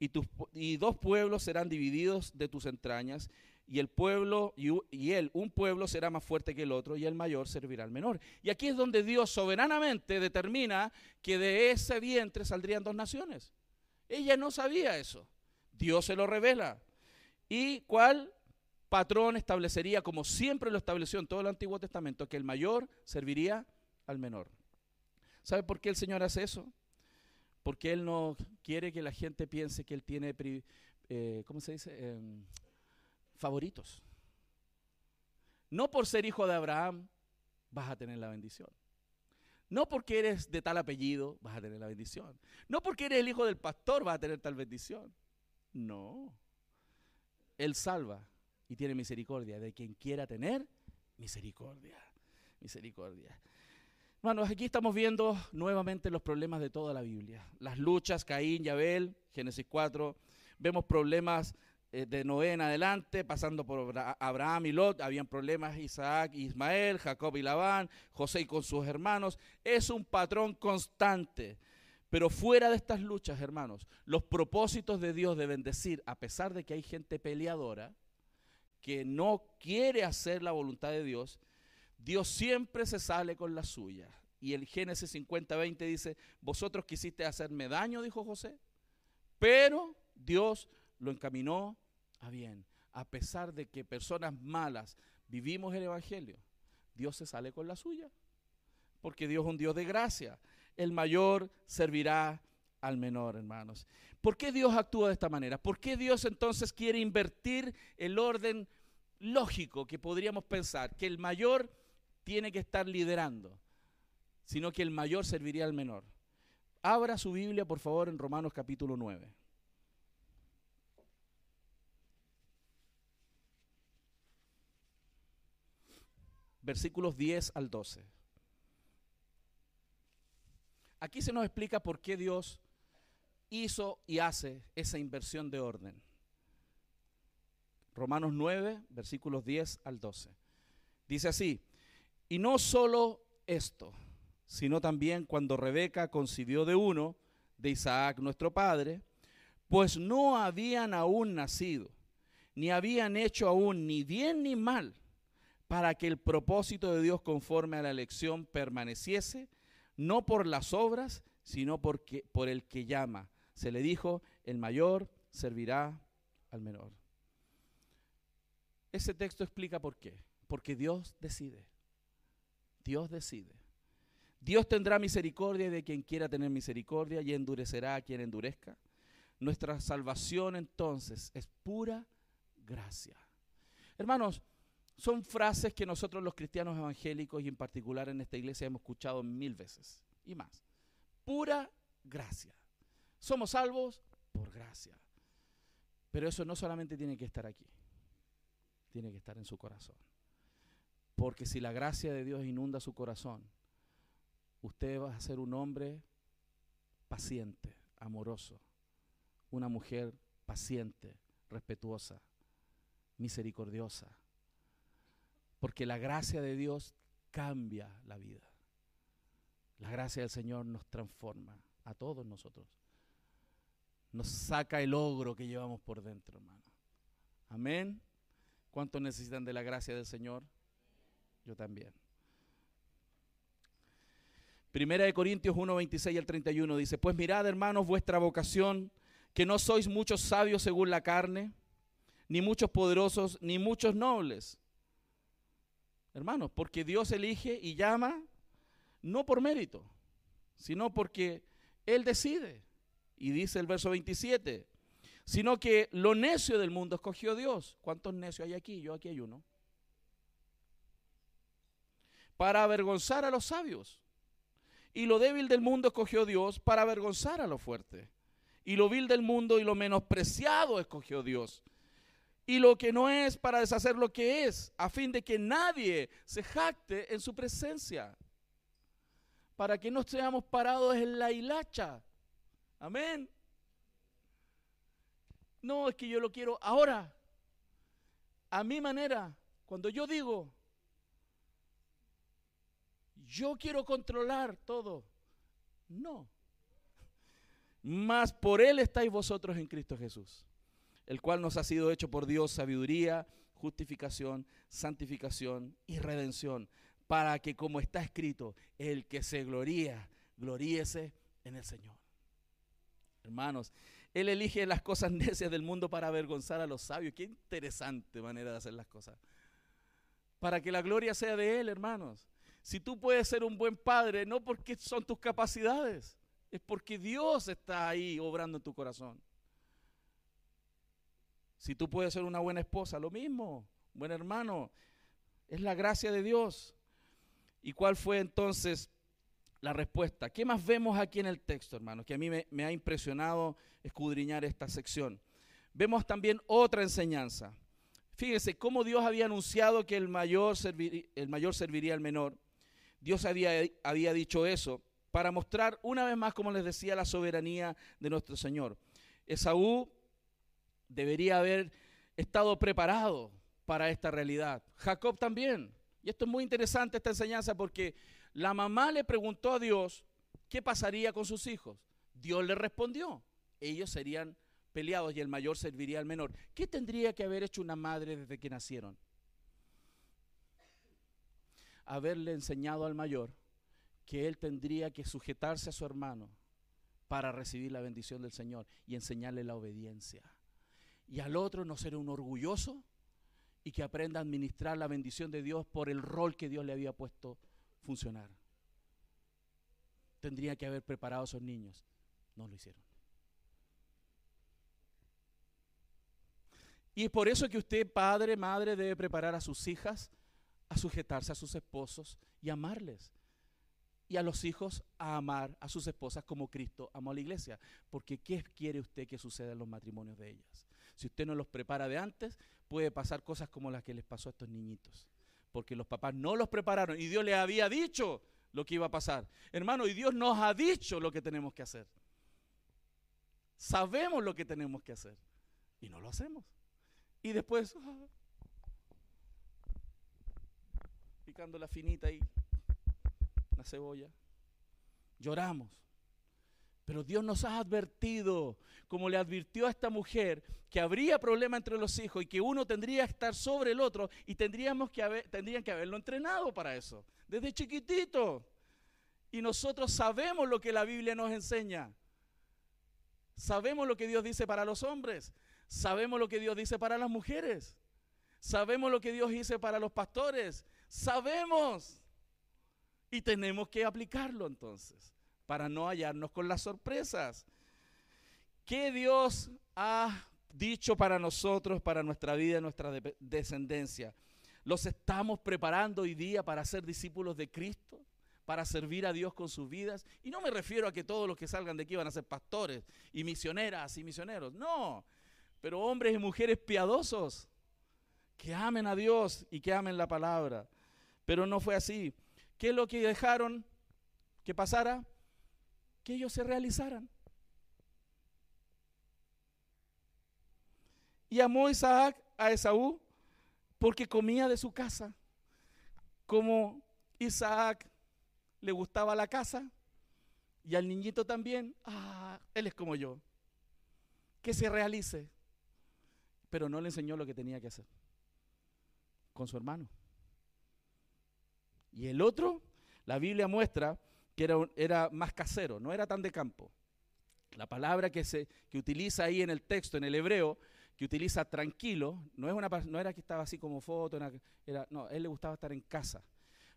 y, y dos pueblos serán divididos de tus entrañas, y el pueblo, y, él, un pueblo será más fuerte que el otro, y el mayor servirá al menor. Y aquí es donde Dios soberanamente determina que de ese vientre saldrían dos naciones. Ella no sabía eso. Dios se lo revela. ¿Y cuál patrón establecería, como siempre lo estableció en todo el Antiguo Testamento, que el mayor serviría al menor? ¿Sabe por qué el Señor hace eso? Porque Él no quiere que la gente piense que Él tiene, eh, ¿cómo se dice? Em, favoritos. No por ser hijo de Abraham vas a tener la bendición. No porque eres de tal apellido vas a tener la bendición. No porque eres el hijo del pastor vas a tener tal bendición. No. Él salva y tiene misericordia de quien quiera tener misericordia. Misericordia. Hermanos, aquí estamos viendo nuevamente los problemas de toda la Biblia. Las luchas, Caín y Abel, Génesis 4. Vemos problemas de Noé en adelante, pasando por Abraham y Lot. Habían problemas Isaac Ismael, Jacob y Labán, José y con sus hermanos. Es un patrón constante. Pero fuera de estas luchas, hermanos, los propósitos de Dios de bendecir, a pesar de que hay gente peleadora que no quiere hacer la voluntad de Dios, Dios siempre se sale con la suya. Y el Génesis 50-20 dice, vosotros quisiste hacerme daño, dijo José, pero Dios lo encaminó a bien. A pesar de que personas malas vivimos el Evangelio, Dios se sale con la suya. Porque Dios es un Dios de gracia el mayor servirá al menor, hermanos. ¿Por qué Dios actúa de esta manera? ¿Por qué Dios entonces quiere invertir el orden lógico que podríamos pensar? Que el mayor tiene que estar liderando, sino que el mayor serviría al menor. Abra su Biblia, por favor, en Romanos capítulo 9. Versículos 10 al 12. Aquí se nos explica por qué Dios hizo y hace esa inversión de orden. Romanos 9, versículos 10 al 12. Dice así, y no solo esto, sino también cuando Rebeca concibió de uno, de Isaac nuestro padre, pues no habían aún nacido, ni habían hecho aún ni bien ni mal, para que el propósito de Dios conforme a la elección permaneciese, no por las obras, sino porque, por el que llama. Se le dijo, el mayor servirá al menor. Ese texto explica por qué. Porque Dios decide. Dios decide. Dios tendrá misericordia de quien quiera tener misericordia y endurecerá a quien endurezca. Nuestra salvación entonces es pura gracia. Hermanos, son frases que nosotros los cristianos evangélicos y en particular en esta iglesia hemos escuchado mil veces y más. Pura gracia. Somos salvos por gracia. Pero eso no solamente tiene que estar aquí, tiene que estar en su corazón. Porque si la gracia de Dios inunda su corazón, usted va a ser un hombre paciente, amoroso, una mujer paciente, respetuosa, misericordiosa. Porque la gracia de Dios cambia la vida. La gracia del Señor nos transforma a todos nosotros. Nos saca el ogro que llevamos por dentro, hermano. Amén. ¿Cuántos necesitan de la gracia del Señor? Yo también. Primera de Corintios 1, 26 al 31 dice, pues mirad hermanos vuestra vocación, que no sois muchos sabios según la carne, ni muchos poderosos, ni muchos nobles. Hermanos, porque Dios elige y llama no por mérito, sino porque Él decide. Y dice el verso 27, sino que lo necio del mundo escogió Dios. ¿Cuántos necios hay aquí? Yo aquí hay uno. Para avergonzar a los sabios. Y lo débil del mundo escogió Dios para avergonzar a lo fuerte. Y lo vil del mundo y lo menospreciado escogió Dios. Y lo que no es para deshacer lo que es, a fin de que nadie se jacte en su presencia. Para que no seamos parados en la hilacha. Amén. No, es que yo lo quiero ahora. A mi manera. Cuando yo digo, yo quiero controlar todo. No. Mas por Él estáis vosotros en Cristo Jesús, el cual nos ha sido hecho por Dios sabiduría, justificación, santificación y redención, para que como está escrito, el que se gloría, gloríese en el Señor. Hermanos, Él elige las cosas necias del mundo para avergonzar a los sabios. Qué interesante manera de hacer las cosas. Para que la gloria sea de Él, hermanos. Si tú puedes ser un buen padre, no porque son tus capacidades, es porque Dios está ahí obrando en tu corazón. Si tú puedes ser una buena esposa, lo mismo, buen hermano, es la gracia de Dios. ¿Y cuál fue entonces la respuesta? ¿Qué más vemos aquí en el texto, hermano? Que a mí me, ha impresionado escudriñar esta sección. Vemos también otra enseñanza. Fíjense cómo Dios había anunciado que el mayor, el mayor serviría al menor. Dios había, había dicho eso para mostrar una vez más, como les decía, la soberanía de nuestro Señor. Esaú debería haber estado preparado para esta realidad. Jacob también. Y esto es muy interesante, esta enseñanza, porque la mamá le preguntó a Dios qué pasaría con sus hijos. Dios le respondió, ellos serían peleados y el mayor serviría al menor. ¿Qué tendría que haber hecho una madre desde que nacieron? haberle enseñado al mayor que él tendría que sujetarse a su hermano para recibir la bendición del Señor y enseñarle la obediencia. Y al otro no ser un orgulloso y que aprenda a administrar la bendición de Dios por el rol que Dios le había puesto funcionar. Tendría que haber preparado a esos niños. No lo hicieron. Y es por eso que usted, padre, madre, debe preparar a sus hijas a sujetarse a sus esposos y amarles. y a los hijos a amar a sus esposas como Cristo amó a la iglesia. Porque ¿qué quiere usted que suceda en los matrimonios de ellas? Si usted no los prepara de antes, puede pasar cosas como las que les pasó a estos niñitos. Porque los papás no los prepararon y Dios les había dicho lo que iba a pasar. Hermano, y Dios nos ha dicho lo que tenemos que hacer. Sabemos lo que tenemos que hacer y no lo hacemos. Y después, ah, picando la finita ahí, la cebolla, lloramos. Pero Dios nos ha advertido, como le advirtió a esta mujer, que habría problema entre los hijos y que uno tendría que estar sobre el otro y tendríamos que tendrían que haberlo entrenado para eso, desde chiquitito. Y nosotros sabemos lo que la Biblia nos enseña. Sabemos lo que Dios dice para los hombres. Sabemos lo que Dios dice para las mujeres. Sabemos lo que Dios dice para los pastores. Sabemos. Y tenemos que aplicarlo entonces, para no hallarnos con las sorpresas. ¿Qué Dios ha dicho para nosotros, para nuestra vida, nuestra descendencia? ¿Los estamos preparando hoy día para ser discípulos de Cristo? para servir a Dios con sus vidas. Y no me refiero a que todos los que salgan de aquí van a ser pastores y misioneras y misioneros. No, pero hombres y mujeres piadosos que amen a Dios y que amen la palabra. Pero no fue así. ¿Qué es lo que dejaron que pasara? Que ellos se realizaran. Y amó Isaac a Esaú porque comía de su casa. Como Isaac le gustaba la casa y al niñito también, ah, él es como yo. Que se realice. Pero no le enseñó lo que tenía que hacer con su hermano. Y el otro, la Biblia muestra que era, era más casero, no era tan de campo. La palabra que, se, que utiliza ahí en el texto, en el hebreo, que utiliza tranquilo, no, es una, no era que estaba así como foto, era, no, él le gustaba estar en casa.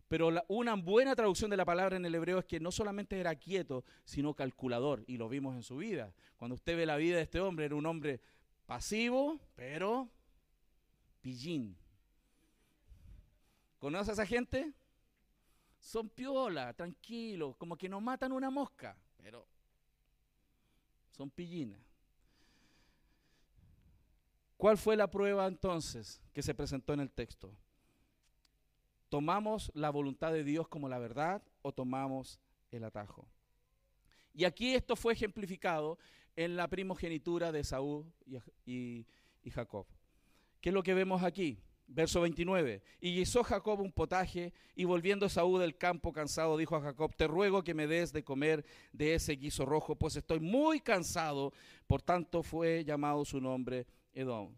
Pero una buena traducción de la palabra en el hebreo es que no solamente era quieto, sino calculador. Y lo vimos en su vida. Cuando usted ve la vida de este hombre, era un hombre pasivo, pero pillín. ¿Conoce a esa gente? Son piola, tranquilos, como que no matan una mosca, pero son pillinas. ¿Cuál fue la prueba entonces que se presentó en el texto? ¿Tomamos la voluntad de Dios como la verdad o tomamos el atajo? Y aquí esto fue ejemplificado en la primogenitura de Saúl y, Jacob. ¿Qué es lo que vemos aquí? Verso 29. Y hizo Jacob un potaje y volviendo Saúl del campo cansado dijo a Jacob, te ruego que me des de comer de ese guiso rojo, pues estoy muy cansado. Por tanto fue llamado su nombre Edom.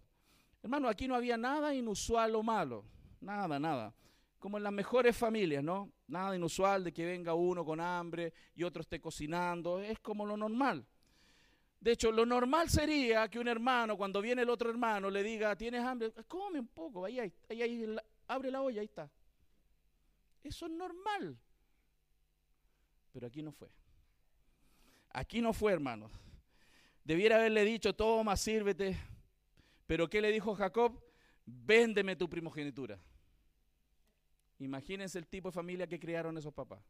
Hermano, aquí no había nada inusual o malo. Nada, nada como en las mejores familias, ¿no? Nada inusual de que venga uno con hambre y otro esté cocinando, es como lo normal. De hecho, lo normal sería que un hermano, cuando viene el otro hermano, le diga, ¿tienes hambre? Come un poco, ahí, ahí, abre la olla, ahí está. Eso es normal. Pero aquí no fue. Aquí no fue, hermanos. Debiera haberle dicho, toma, sírvete. Pero ¿qué le dijo Jacob? Véndeme tu primogenitura. Imagínense el tipo de familia que criaron esos papás.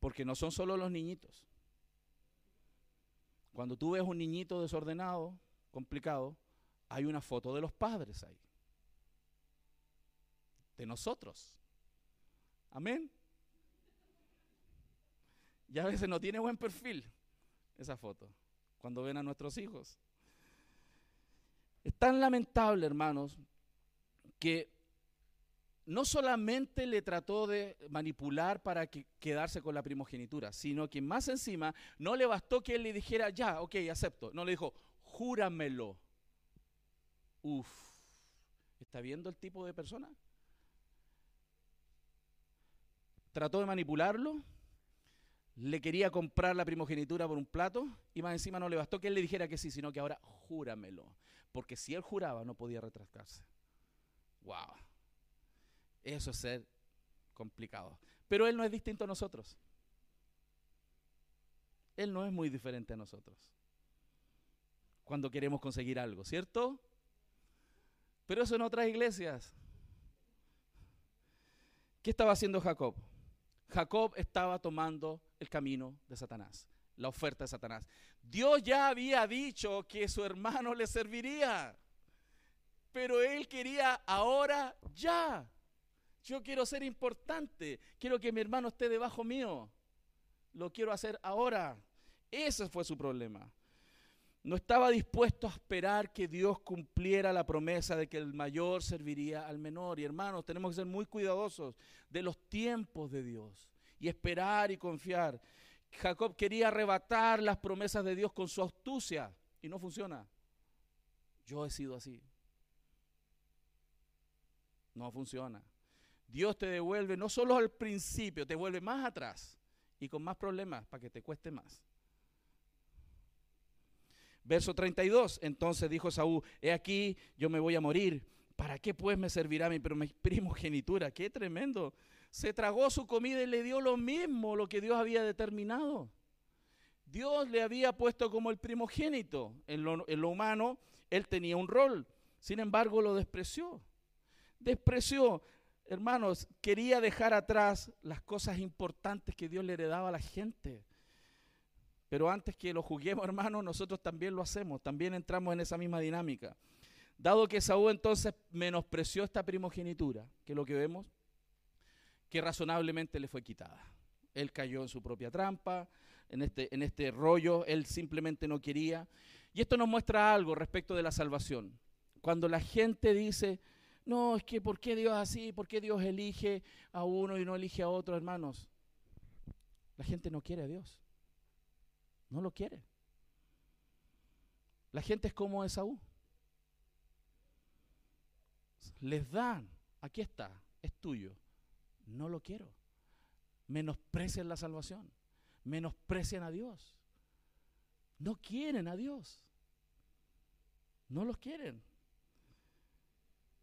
Porque no son solo los niñitos. Cuando tú ves un niñito desordenado, complicado, hay una foto de los padres ahí. De nosotros. Amén. Y a veces no tiene buen perfil esa foto cuando ven a nuestros hijos. Es tan lamentable, hermanos, que no solamente le trató de manipular para quedarse con la primogenitura, sino que más encima no le bastó que él le dijera, ya, ok, acepto. No le dijo, júramelo. Uf, ¿está viendo el tipo de persona? Trató de manipularlo, le quería comprar la primogenitura por un plato y más encima no le bastó que él le dijera que sí, sino que ahora júramelo. Porque si él juraba no podía retrasarse. Wow. Eso es ser complicado. Pero Él no es distinto a nosotros. Él no es muy diferente a nosotros. Cuando queremos conseguir algo, ¿cierto? Pero eso en otras iglesias. ¿Qué estaba haciendo Jacob? Jacob estaba tomando el camino de Satanás, la oferta de Satanás. Dios ya había dicho que su hermano le serviría, pero él quería ahora ya. Yo quiero ser importante, quiero que mi hermano esté debajo mío. Lo quiero hacer ahora. Ese fue su problema. No estaba dispuesto a esperar que Dios cumpliera la promesa de que el mayor serviría al menor. Y hermanos, tenemos que ser muy cuidadosos de los tiempos de Dios y esperar y confiar. Jacob quería arrebatar las promesas de Dios con su astucia y no funciona. Yo he sido así. No funciona. Dios te devuelve no solo al principio, te vuelve más atrás y con más problemas para que te cueste más. Verso 32, entonces dijo Saúl, he aquí, yo me voy a morir. ¿Para qué pues me servirá mi primogenitura? Qué tremendo. Se tragó su comida y le dio lo mismo, lo que Dios había determinado. Dios le había puesto como el primogénito. En lo, en lo humano, él tenía un rol. Sin embargo, lo despreció. Despreció hermanos, quería dejar atrás las cosas importantes que Dios le heredaba a la gente. Pero antes que lo juguemos, hermanos, nosotros también lo hacemos, también entramos en esa misma dinámica. Dado que Saúl entonces menospreció esta primogenitura, que es lo que vemos, que razonablemente le fue quitada. Él cayó en su propia trampa, en este, en este rollo, él simplemente no quería. Y esto nos muestra algo respecto de la salvación. Cuando la gente dice, no, es que ¿por qué Dios así? ¿Por qué Dios elige a uno y no elige a otro, hermanos? La gente no quiere a Dios. No lo quiere. La gente es como Esaú. Les dan, aquí está, es tuyo. No lo quiero. Menosprecian la salvación. Menosprecian a Dios. No quieren a Dios. No los quieren.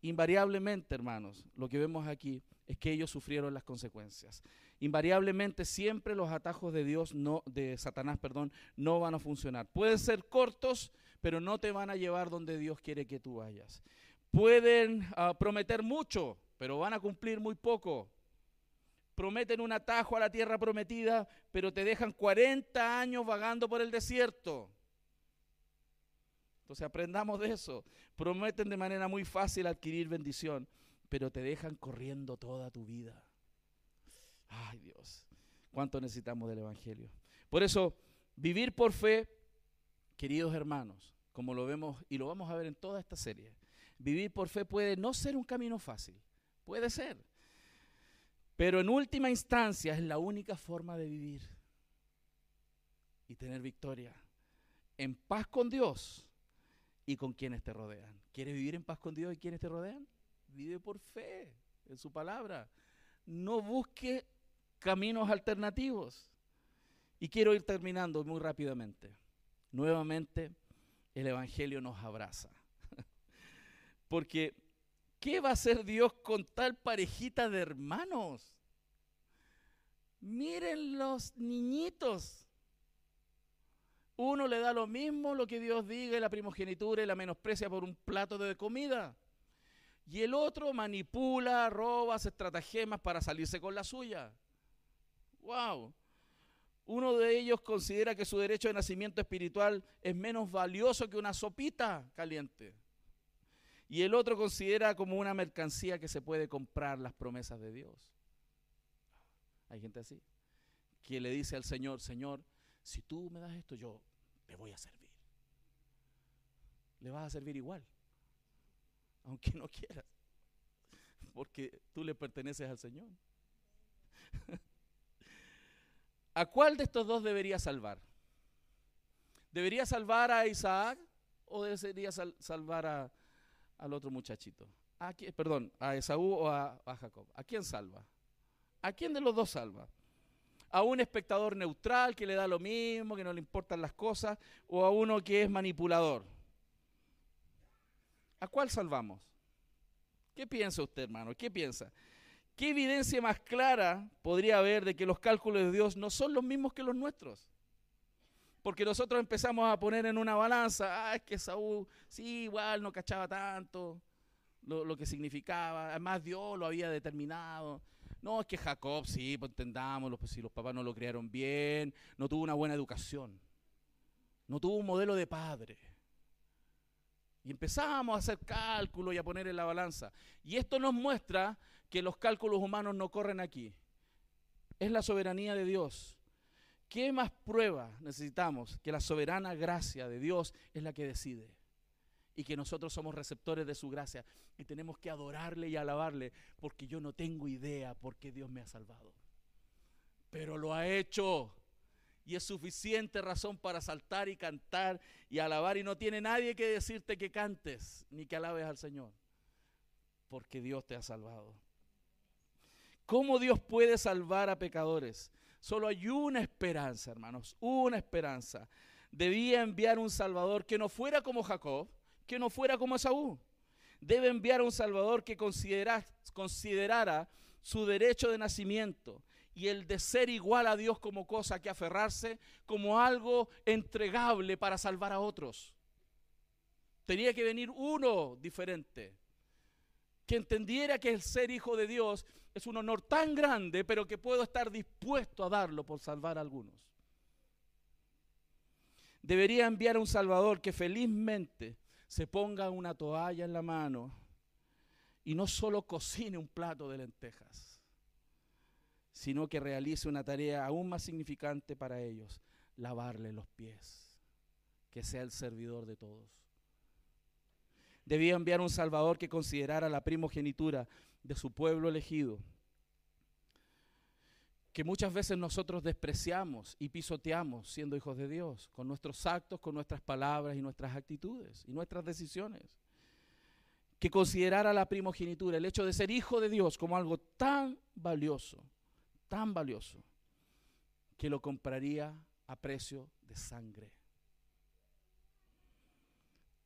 Invariablemente, hermanos, lo que vemos aquí es que ellos sufrieron las consecuencias. Invariablemente siempre los atajos de Dios no de Satanás, perdón, no van a funcionar. Pueden ser cortos, pero no te van a llevar donde Dios quiere que tú vayas. Pueden ah, prometer mucho, pero van a cumplir muy poco. Prometen un atajo a la tierra prometida, pero te dejan 40 años vagando por el desierto. Entonces aprendamos de eso. Prometen de manera muy fácil adquirir bendición, pero te dejan corriendo toda tu vida. Ay Dios, cuánto necesitamos del Evangelio. Por eso, vivir por fe, queridos hermanos, como lo vemos y lo vamos a ver en toda esta serie, vivir por fe puede no ser un camino fácil, puede ser, pero en última instancia es la única forma de vivir y tener victoria en paz con Dios y con quienes te rodean. ¿Quieres vivir en paz con Dios y quienes te rodean? Vive por fe en su palabra. No busque caminos alternativos. Y quiero ir terminando muy rápidamente. Nuevamente, el Evangelio nos abraza. Porque, ¿qué va a hacer Dios con tal parejita de hermanos? Miren los niñitos. Uno le da lo mismo lo que Dios diga y la primogenitura y la menosprecia por un plato de comida. Y el otro manipula, roba, estratagemas para salirse con la suya. ¡Wow! Uno de ellos considera que su derecho de nacimiento espiritual es menos valioso que una sopita caliente. Y el otro considera como una mercancía que se puede comprar las promesas de Dios. Hay gente así, que le dice al Señor, Señor, si tú me das esto, yo te voy a servir. Le vas a servir igual, aunque no quieras, porque tú le perteneces al Señor. ¿A cuál de estos dos debería salvar? ¿Debería salvar a Isaac o debería salvar al otro muchachito? ¿A perdón, a Esaú o a Jacob. ¿A quién salva? ¿A quién de los dos salva? A un espectador neutral que le da lo mismo, que no le importan las cosas, o a uno que es manipulador? ¿A cuál salvamos? ¿Qué piensa usted, hermano? ¿Qué piensa? ¿Qué evidencia más clara podría haber de que los cálculos de Dios no son los mismos que los nuestros? Porque nosotros empezamos a poner en una balanza, ah, es que Saúl, sí, igual no cachaba tanto lo, lo que significaba, además Dios lo había determinado. No, es que Jacob, sí, pues entendámoslo, pues si los papás no lo criaron bien, no tuvo una buena educación, no tuvo un modelo de padre. Y empezamos a hacer cálculos y a poner en la balanza. Y esto nos muestra que los cálculos humanos no corren aquí. Es la soberanía de Dios. ¿Qué más prueba necesitamos? Que la soberana gracia de Dios es la que decide. Y que nosotros somos receptores de su gracia. Y tenemos que adorarle y alabarle porque yo no tengo idea por qué Dios me ha salvado. Pero lo ha hecho. Y es suficiente razón para saltar y cantar y alabar. Y no tiene nadie que decirte que cantes ni que alabes al Señor. Porque Dios te ha salvado. ¿Cómo Dios puede salvar a pecadores? Solo hay una esperanza, hermanos, una esperanza. Debía enviar un Salvador que no fuera como Jacob, que no fuera como Esaú. Debe enviar un Salvador que considerara su derecho de nacimiento y el de ser igual a Dios como cosa que aferrarse, como algo entregable para salvar a otros. Tenía que venir uno diferente, que entendiera que el ser hijo de Dios es un honor tan grande, pero que puedo estar dispuesto a darlo por salvar a algunos. Debería enviar a un Salvador que felizmente se ponga una toalla en la mano y no solo cocine un plato de lentejas, sino que realice una tarea aún más significante para ellos, lavarle los pies, que sea el servidor de todos. Debía enviar un Salvador que considerara la primogenitura de su pueblo elegido, que muchas veces nosotros despreciamos y pisoteamos siendo hijos de Dios, con nuestros actos, con nuestras palabras y nuestras actitudes y nuestras decisiones. Que considerara la primogenitura, el hecho de ser hijo de Dios, como algo tan valioso, tan valioso, que lo compraría a precio de sangre.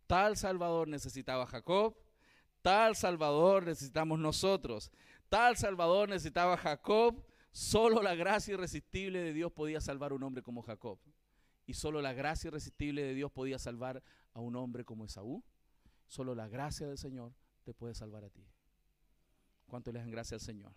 Tal Salvador necesitaba Jacob, tal Salvador necesitamos nosotros, tal Salvador necesitaba Jacob, solo la gracia irresistible de Dios podía salvar a un hombre como Jacob. Y solo la gracia irresistible de Dios podía salvar a un hombre como Esaú. Solo la gracia del Señor te puede salvar a ti. ¿Cuánto le dan gracia al Señor?